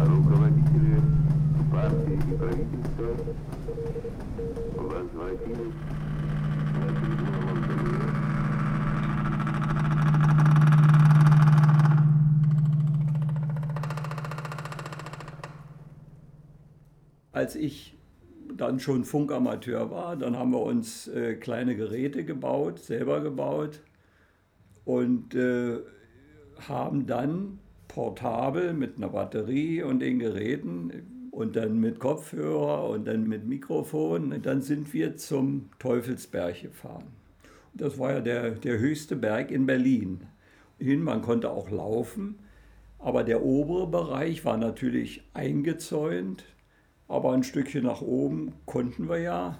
руководители партии и правительства возводились на трибуну Монтенегро. Als ich dann schon Funkamateur war, dann haben wir uns äh, kleine Geräte gebaut, selber gebaut und äh, haben dann portabel mit einer Batterie und den Geräten und dann mit Kopfhörer und dann mit Mikrofon. Und dann sind wir zum Teufelsberg gefahren. Das war ja der, der höchste Berg in Berlin. Hin, man konnte auch laufen, aber der obere Bereich war natürlich eingezäunt, aber ein Stückchen nach oben konnten wir ja.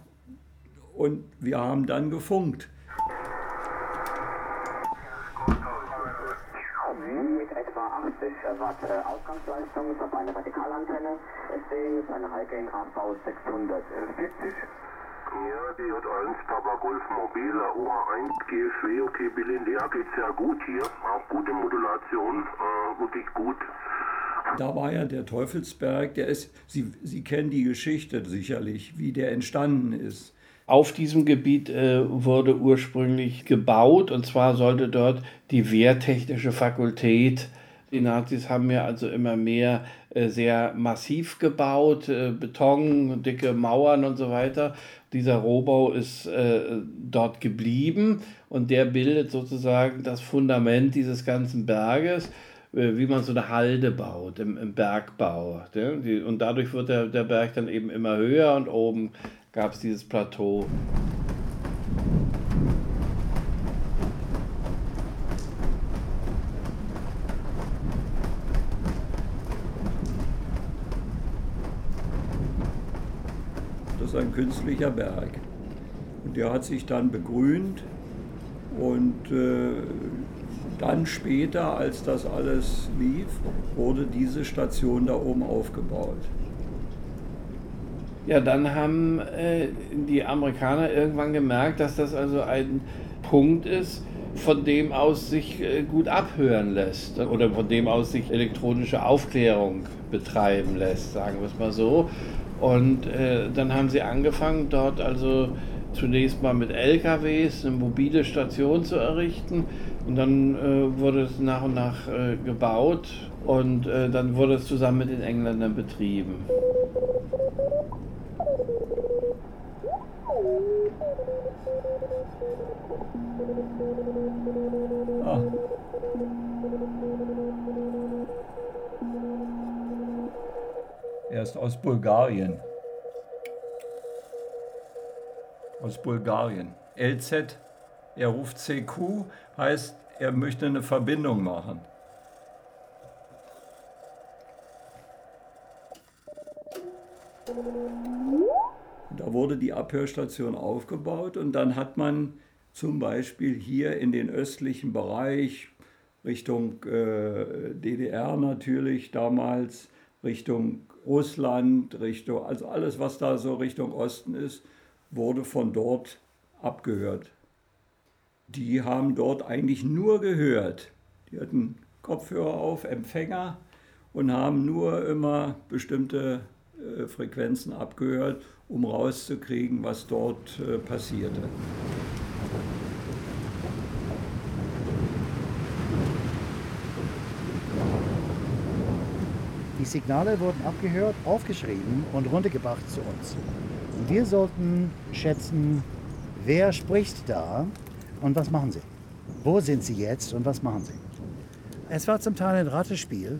Und wir haben dann gefunkt. mit etwa 80 Watt äh, Ausgangsleistung ist auf eine Vertikalantenne. Deswegen ist eine Heike AV 640. Ja, die hat 1 Papa Golf Mobile, OH1 GFW, okay, Berlin, ja, geht sehr gut hier. Auch gute Modulation, äh, wirklich gut. Da war ja der Teufelsberg, der ist, Sie, Sie kennen die Geschichte sicherlich, wie der entstanden ist. Auf diesem Gebiet äh, wurde ursprünglich gebaut und zwar sollte dort die Wehrtechnische Fakultät, die Nazis haben ja also immer mehr äh, sehr massiv gebaut, äh, Beton, dicke Mauern und so weiter. Dieser Rohbau ist äh, dort geblieben und der bildet sozusagen das Fundament dieses ganzen Berges wie man so eine Halde baut im, Bergbau. Und dadurch wird der Berg dann eben immer höher und oben gab es dieses Plateau. Ein künstlicher Berg. Und der hat sich dann begrünt und äh, dann später, als das alles lief, wurde diese Station da oben aufgebaut. Ja, dann haben äh, die Amerikaner irgendwann gemerkt, dass das also ein Punkt ist, von dem aus sich äh, gut abhören lässt oder von dem aus sich elektronische Aufklärung betreiben lässt, sagen wir es mal so. Und äh, dann haben sie angefangen, dort also zunächst mal mit LKWs eine mobile Station zu errichten. Und dann äh, wurde es nach und nach äh, gebaut und äh, dann wurde es zusammen mit den Engländern betrieben. Ah. Ist aus Bulgarien. Aus Bulgarien. LZ, er ruft CQ, heißt, er möchte eine Verbindung machen. Da wurde die Abhörstation aufgebaut und dann hat man zum Beispiel hier in den östlichen Bereich, Richtung äh, DDR natürlich damals, Richtung Russland, Richtung, also alles, was da so Richtung Osten ist, wurde von dort abgehört. Die haben dort eigentlich nur gehört. Die hatten Kopfhörer auf, Empfänger und haben nur immer bestimmte äh, Frequenzen abgehört, um rauszukriegen, was dort äh, passierte. Signale wurden abgehört, aufgeschrieben und runtergebracht zu uns. Und wir sollten schätzen, wer spricht da und was machen sie. Wo sind sie jetzt und was machen sie. Es war zum Teil ein Ratespiel,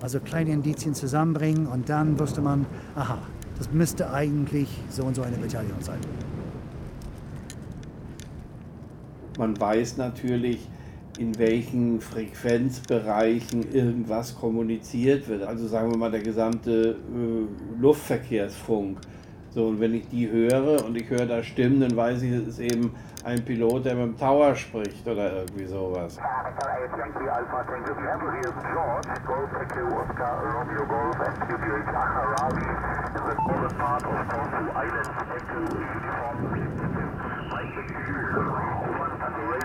also kleine Indizien zusammenbringen und dann wusste man, aha, das müsste eigentlich so und so eine Bataillon sein. Man weiß natürlich, in welchen Frequenzbereichen irgendwas kommuniziert wird. Also sagen wir mal der gesamte äh, Luftverkehrsfunk. So, und wenn ich die höre und ich höre da Stimmen, dann weiß ich, es ist eben ein Pilot, der mit dem Tower spricht oder irgendwie sowas.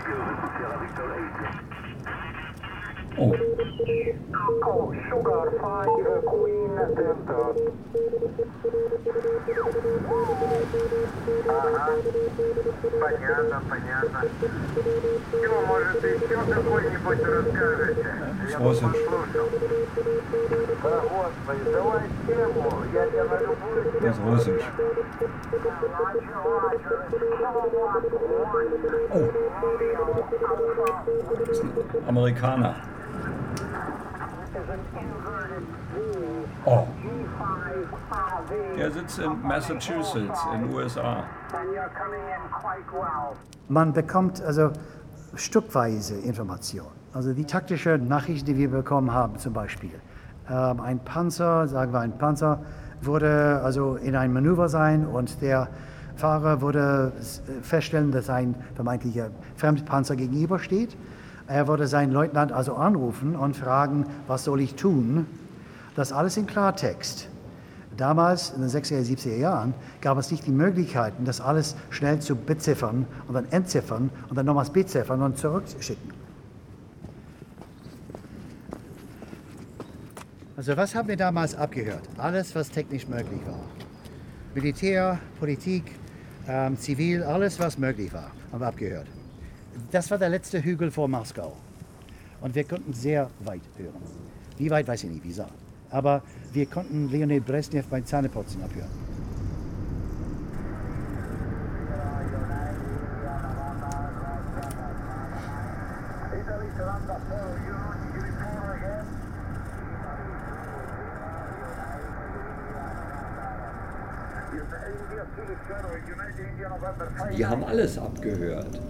Oh. Oh, О. Ага. Понятно, понятно. Ну, может, еще какой-нибудь расскажете? Я послушал. Да, господи, давай тему. Я тебя на любую тему. Возможешь. Amerikaner. Oh. Der sitzt in Massachusetts in den USA. Man bekommt also stückweise Information. Also die taktische Nachricht, die wir bekommen haben, zum Beispiel. Ähm, ein Panzer, sagen wir ein Panzer, würde also in ein Manöver sein und der Fahrer würde feststellen, dass ein vermeintlicher Fremdpanzer gegenübersteht. Er würde seinen Leutnant also anrufen und fragen, was soll ich tun? Das alles in Klartext. Damals, in den 60er, 70er Jahren, gab es nicht die Möglichkeiten, das alles schnell zu beziffern und dann entziffern und dann nochmals beziffern und zurückschicken. Also was haben wir damals abgehört? Alles, was technisch möglich war. Militär, Politik, ähm, Zivil, alles, was möglich war, haben wir abgehört. Das war der letzte Hügel vor Moskau. Und wir konnten sehr weit hören. Wie weit, weiß ich nicht, wie gesagt. Aber wir konnten Leonid Brezhnev beim Zähneputzen abhören. Die haben alles abgehört.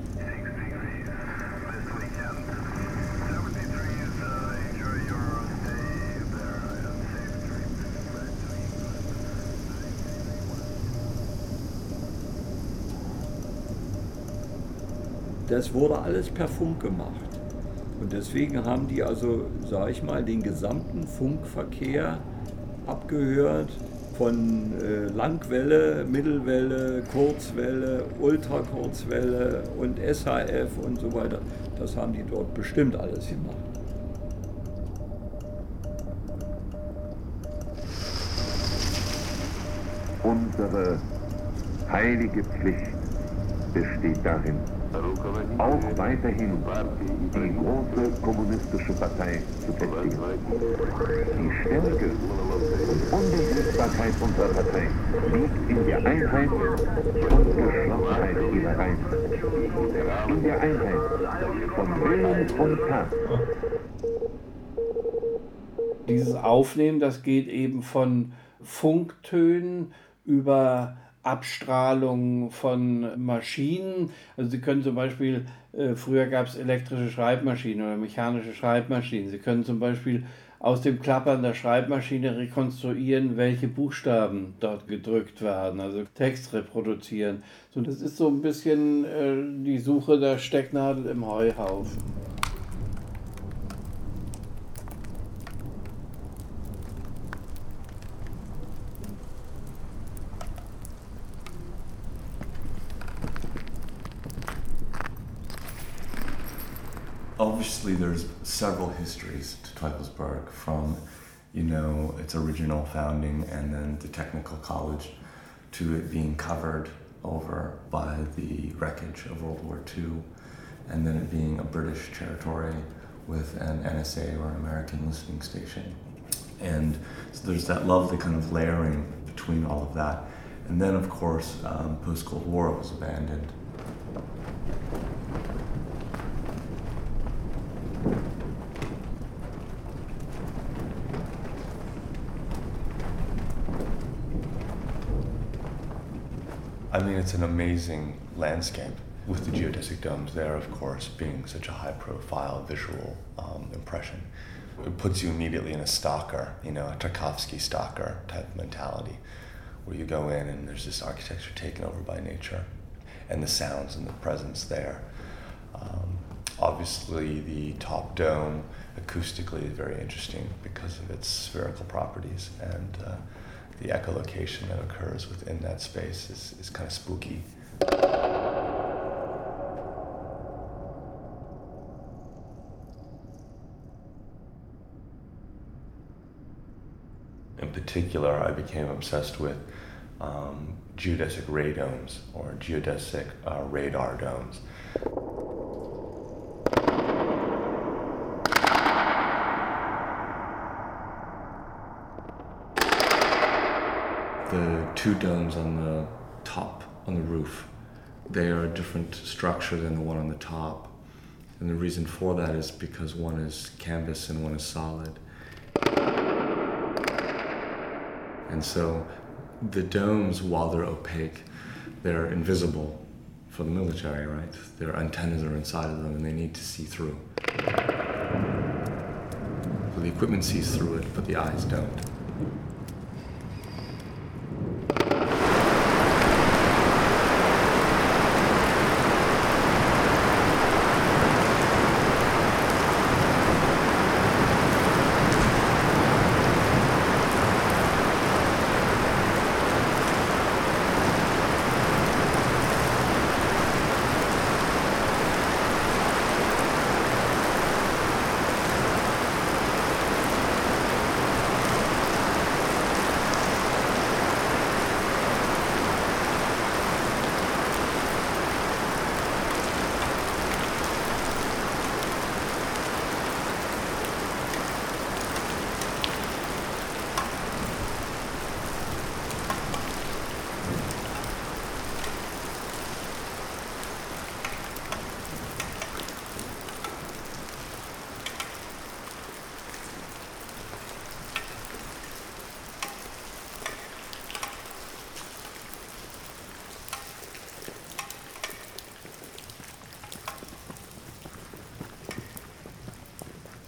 Das wurde alles per Funk gemacht. Und deswegen haben die also, sage ich mal, den gesamten Funkverkehr abgehört von äh, Langwelle, Mittelwelle, Kurzwelle, Ultrakurzwelle und SHF und so weiter. Das haben die dort bestimmt alles gemacht. Unsere heilige Pflicht besteht darin, auch weiterhin die große kommunistische Partei zu festigen. Die Stärke und Unbesiegbarkeit unserer Partei liegt in der Einheit und Geschlossenheit ihrer Reihen. In der Einheit von Willen und Tat. Dieses Aufnehmen, das geht eben von Funktönen über Abstrahlung von Maschinen. Also Sie können zum Beispiel, äh, früher gab es elektrische Schreibmaschinen oder mechanische Schreibmaschinen. Sie können zum Beispiel aus dem Klappern der Schreibmaschine rekonstruieren, welche Buchstaben dort gedrückt werden, also Text reproduzieren. So, das ist so ein bisschen äh, die Suche der Stecknadel im Heuhaufen. Obviously, there's several histories to Teufelsberg from, you know, its original founding and then the technical college to it being covered over by the wreckage of World War II and then it being a British territory with an NSA or an American listening station. And so there's that lovely kind of layering between all of that. And then, of course, um, post Cold War, it was abandoned. I mean, it's an amazing landscape with the geodesic domes there, of course, being such a high profile visual um, impression. It puts you immediately in a stalker, you know, a Tarkovsky stalker type mentality, where you go in and there's this architecture taken over by nature and the sounds and the presence there. Um, obviously, the top dome acoustically is very interesting because of its spherical properties and uh, the echolocation that occurs within that space is, is kind of spooky. In particular, I became obsessed with um, geodesic radomes or geodesic uh, radar domes. The two domes on the top, on the roof, they are a different structure than the one on the top. And the reason for that is because one is canvas and one is solid. And so the domes, while they're opaque, they're invisible for the military, right? Their antennas are inside of them and they need to see through. So the equipment sees through it, but the eyes don't.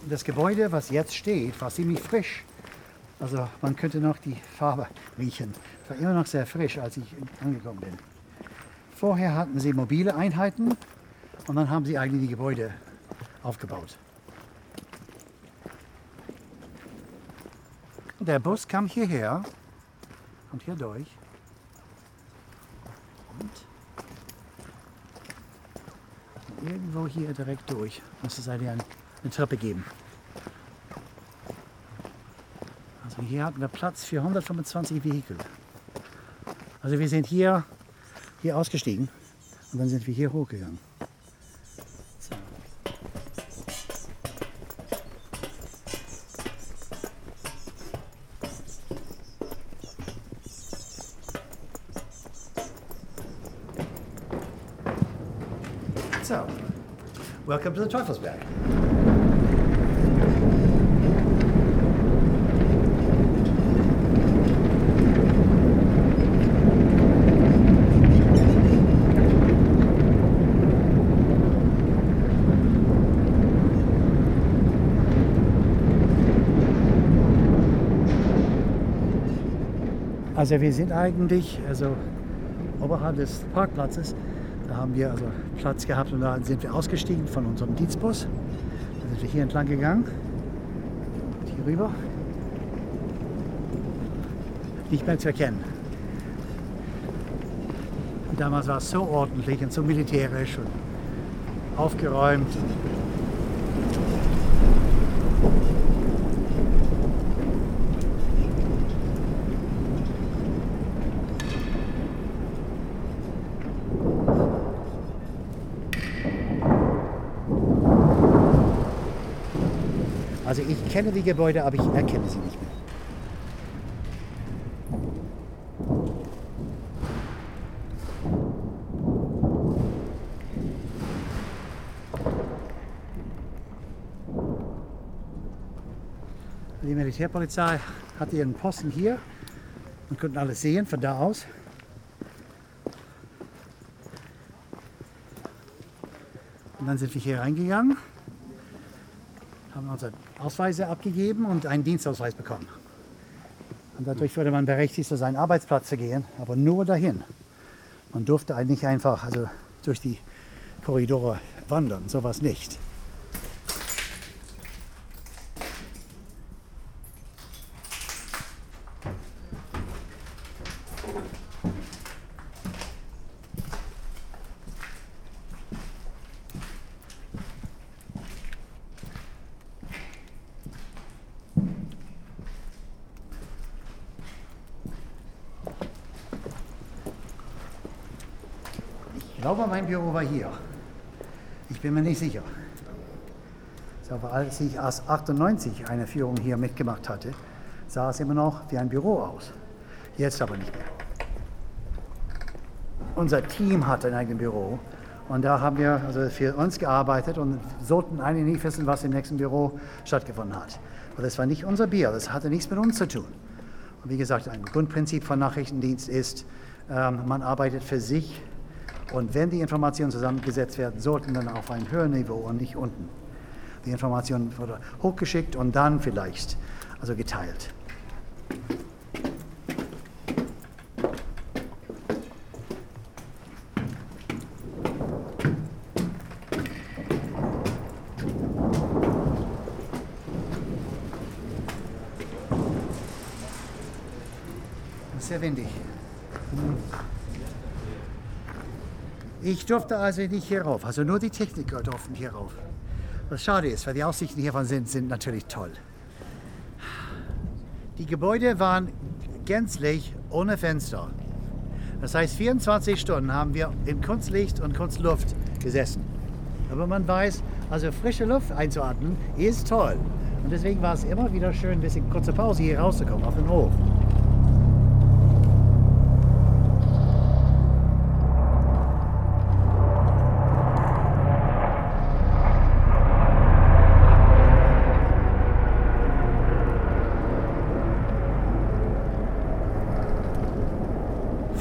Das Gebäude, was jetzt steht, war ziemlich frisch. Also man könnte noch die Farbe riechen. Es war immer noch sehr frisch, als ich angekommen bin. Vorher hatten sie mobile Einheiten und dann haben sie eigentlich die Gebäude aufgebaut. Der Bus kam hierher, kommt hier durch. Und irgendwo hier direkt durch. Muss es eine, eine Treppe geben. Also hier hatten wir Platz für 125 Vehikel. Also wir sind hier, hier ausgestiegen und dann sind wir hier hochgegangen. So. So, welcome to the Teufelsberg. Also wir sind eigentlich also oberhalb des Parkplatzes. Da haben wir also Platz gehabt und da sind wir ausgestiegen von unserem Dienstbus. Dann sind wir hier entlang gegangen. Und hier rüber. Nicht mehr zu erkennen. Und damals war es so ordentlich und so militärisch und aufgeräumt. Also ich kenne die Gebäude, aber ich erkenne sie nicht mehr. Die Militärpolizei hatte ihren Posten hier und konnten alles sehen von da aus. Und dann sind wir hier reingegangen haben unsere Ausweise abgegeben und einen Dienstausweis bekommen. Und dadurch wurde man berechtigt, zu seinem Arbeitsplatz zu gehen, aber nur dahin. Man durfte eigentlich einfach also durch die Korridore wandern, sowas nicht. Glaube, mein Büro war hier. Ich bin mir nicht sicher. Aber als ich erst 98 eine Führung hier mitgemacht hatte, sah es immer noch wie ein Büro aus. Jetzt aber nicht mehr. Unser Team hatte ein eigenes Büro und da haben wir also für uns gearbeitet und sollten eigentlich nicht wissen, was im nächsten Büro stattgefunden hat. Aber das war nicht unser Bier, das hatte nichts mit uns zu tun. Und wie gesagt, ein Grundprinzip von Nachrichtendienst ist, ähm, man arbeitet für sich und wenn die Informationen zusammengesetzt werden, sollten dann auf einem höheren Niveau und nicht unten. Die Information wurde hochgeschickt und dann vielleicht also geteilt. Sehr windig. Ich durfte also nicht hier rauf, also nur die Techniker durften hier rauf. Was schade ist, weil die Aussichten hiervon sind, sind natürlich toll. Die Gebäude waren gänzlich ohne Fenster. Das heißt, 24 Stunden haben wir in Kunstlicht und Kunstluft gesessen. Aber man weiß, also frische Luft einzuatmen ist toll. Und deswegen war es immer wieder schön, ein bisschen kurze Pause hier rauszukommen auf den Hof.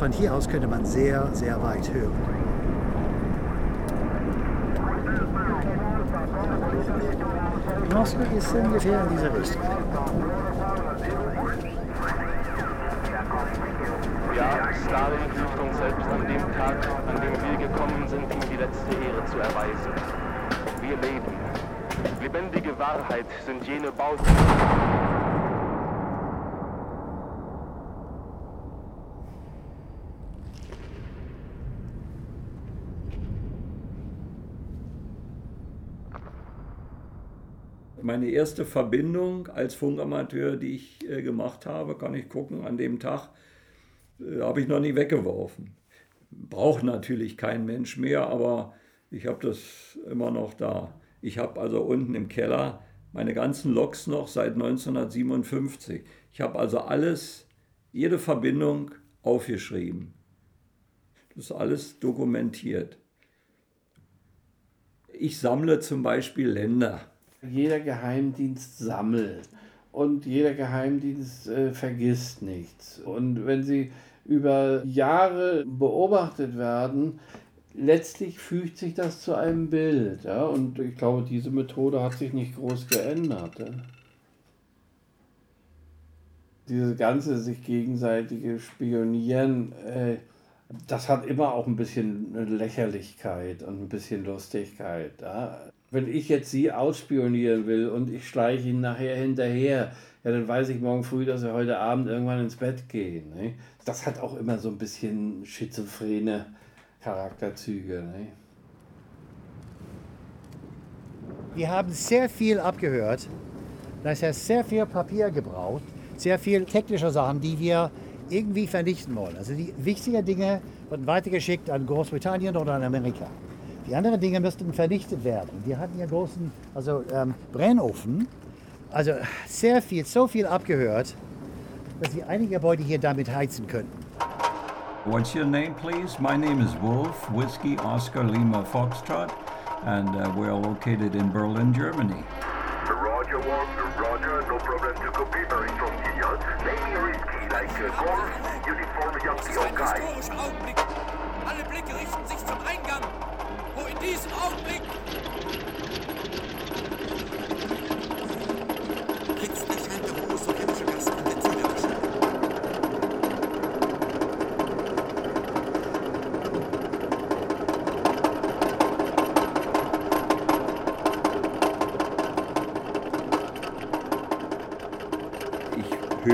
Von hier aus könnte man sehr, sehr weit hören. Moskau ist ungefähr in dieser Richtung. Ja, Stalin hilft uns selbst an dem Tag, an dem wir gekommen sind, ihm die letzte Ehre zu erweisen. Wir leben. Lebendige Wahrheit sind jene Bauten. Meine erste Verbindung als Funkamateur, die ich äh, gemacht habe, kann ich gucken, an dem Tag äh, habe ich noch nie weggeworfen. Braucht natürlich kein Mensch mehr, aber ich habe das immer noch da. Ich habe also unten im Keller meine ganzen Loks noch seit 1957. Ich habe also alles, jede Verbindung aufgeschrieben. Das ist alles dokumentiert. Ich sammle zum Beispiel Länder. Jeder Geheimdienst sammelt und jeder Geheimdienst äh, vergisst nichts. Und wenn sie über Jahre beobachtet werden, letztlich fügt sich das zu einem Bild. Ja? Und ich glaube, diese Methode hat sich nicht groß geändert. Ja? Diese ganze sich gegenseitige Spionieren, äh, das hat immer auch ein bisschen Lächerlichkeit und ein bisschen Lustigkeit. Ja? Wenn ich jetzt Sie ausspionieren will und ich schleiche Ihnen nachher hinterher, ja, dann weiß ich morgen früh, dass wir heute Abend irgendwann ins Bett gehen. Ne? Das hat auch immer so ein bisschen schizophrene Charakterzüge. Ne? Wir haben sehr viel abgehört. Das heißt, sehr viel Papier gebraucht, sehr viel technische Sachen, die wir irgendwie vernichten wollen. Also die wichtigen Dinge wurden weitergeschickt an Großbritannien oder an Amerika. Die anderen Dinge müssten vernichtet werden. Wir hatten hier großen also, ähm, Brennofen. Also sehr viel, so viel abgehört, dass wir einige Gebäude hier damit heizen könnten. What's your name, please? My name is Wolf, Whiskey Oscar Lima Foxtrot, and uh, we're located in Berlin, Germany. Roger, Wolf, Roger, no problem to copy, very strong signal. Maybe risky, like uh, golf, uniform Yankee, okay. historischer Augenblick. Alle Blicke richten sich zum Eingang, wo in diesem Augenblick Letztlich scheint der hohe sowjetische Gast an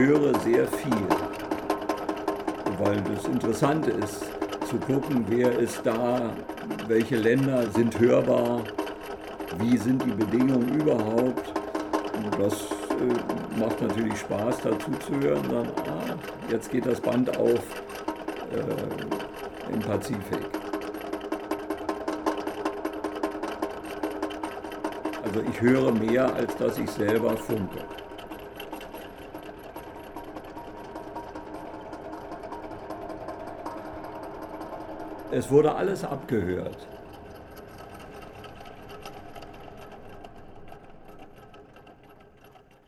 höre sehr viel, weil das Interessante ist, zu gucken, wer ist da, welche Länder sind hörbar, wie sind die Bedingungen überhaupt. Das äh, macht natürlich Spaß, dazu zu hören, dann, ah, jetzt geht das Band auf äh, im Pazifik. Also ich höre mehr, als dass ich selber funke. Es wurde alles abgehört.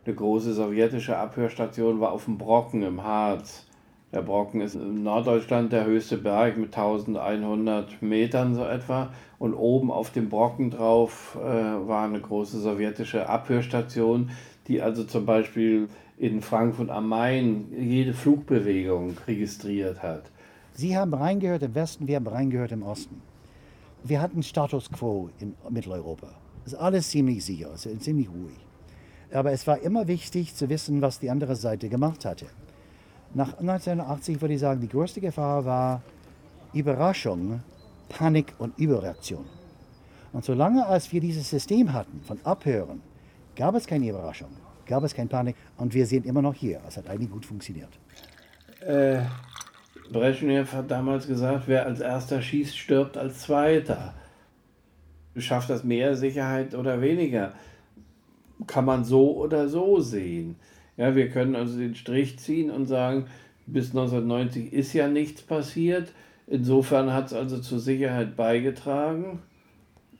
Eine große sowjetische Abhörstation war auf dem Brocken im Harz. Der Brocken ist in Norddeutschland der höchste Berg mit 1100 Metern so etwa. Und oben auf dem Brocken drauf äh, war eine große sowjetische Abhörstation, die also zum Beispiel in Frankfurt am Main jede Flugbewegung registriert hat. Sie haben reingehört im Westen, wir haben reingehört im Osten. Wir hatten Status quo in Mitteleuropa. Es ist alles ziemlich sicher, ziemlich ruhig. Aber es war immer wichtig zu wissen, was die andere Seite gemacht hatte. Nach 1980 würde ich sagen, die größte Gefahr war Überraschung, Panik und Überreaktion. Und solange als wir dieses System hatten von Abhören, gab es keine Überraschung, gab es keine Panik und wir sind immer noch hier. Es hat eigentlich gut funktioniert. Äh, Brezhnev hat damals gesagt, wer als erster schießt, stirbt als zweiter. Schafft das mehr Sicherheit oder weniger? kann man so oder so sehen. Ja, wir können also den Strich ziehen und sagen, bis 1990 ist ja nichts passiert. Insofern hat es also zur Sicherheit beigetragen.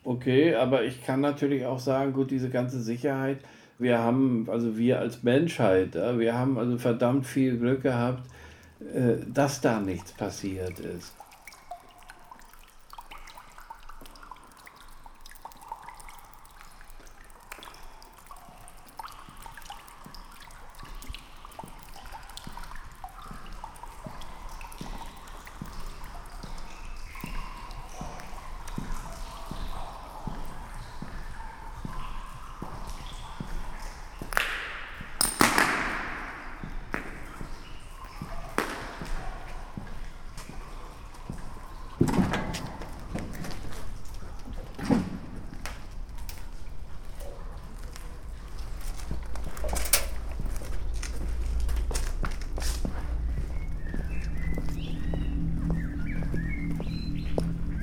Okay, aber ich kann natürlich auch sagen, gut, diese ganze Sicherheit, wir haben, also wir als Menschheit, wir haben also verdammt viel Glück gehabt, dass da nichts passiert ist.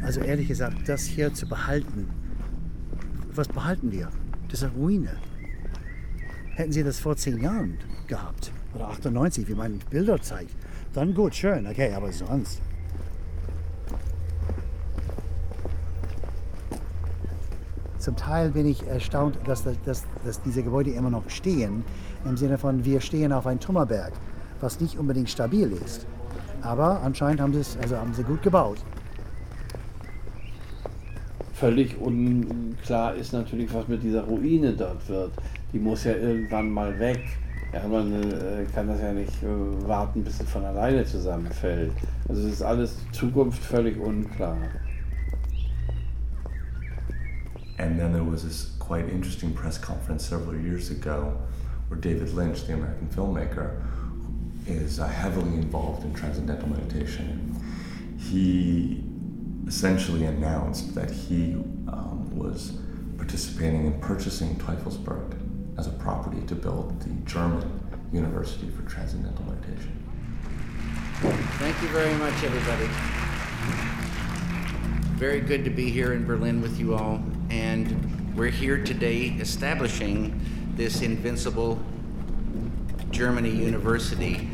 Also ehrlich gesagt, das hier zu behalten, was behalten wir? Das ist eine Ruine. Hätten Sie das vor zehn Jahren gehabt, oder 98, wie meine Bilder zeigt, dann gut, schön, okay, aber sonst. Zum Teil bin ich erstaunt, dass, dass, dass diese Gebäude immer noch stehen, im Sinne von, wir stehen auf einem Trümmerberg, was nicht unbedingt stabil ist. Aber anscheinend haben sie es, also haben sie gut gebaut. Völlig unklar ist natürlich, was mit dieser Ruine dort wird. Die muss ja irgendwann mal weg. Ja, man äh, kann das ja nicht äh, warten, bis es von alleine zusammenfällt. Also es ist alles Zukunft völlig unklar. And then there was this quite interesting press conference several years ago where David Lynch, the American filmmaker, is uh, heavily involved in transcendental meditation. He essentially announced that he um, was participating in purchasing Teufelsberg as a property to build the German University for Transcendental Meditation. Thank you very much, everybody. Very good to be here in Berlin with you all, and we're here today establishing this invincible Germany University.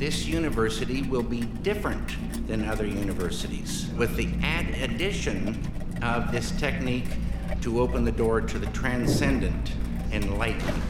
This university will be different than other universities, with the add addition of this technique to open the door to the transcendent, enlightened.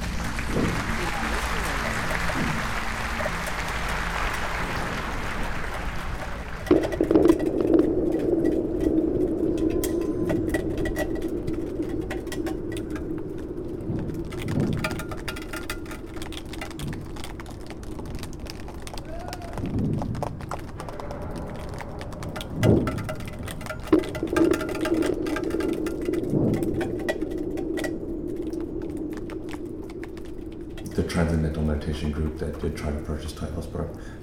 the Transcendental Meditation group that did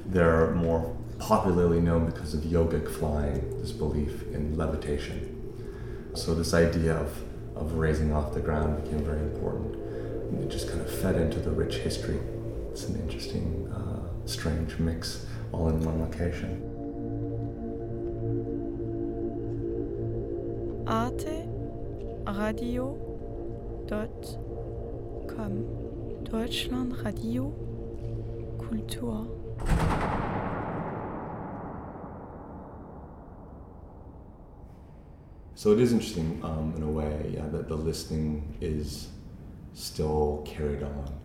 they're more popularly known because of yogic flying, this belief in levitation. So this idea of, of raising off the ground became very important. It just kind of fed into the rich history. It's an interesting, uh, strange mix all in one location. Arte Radio www.deutschlandradio.com Deutschland Radio Kultur. So it is interesting um, in a way, yeah, that the listening is still carried on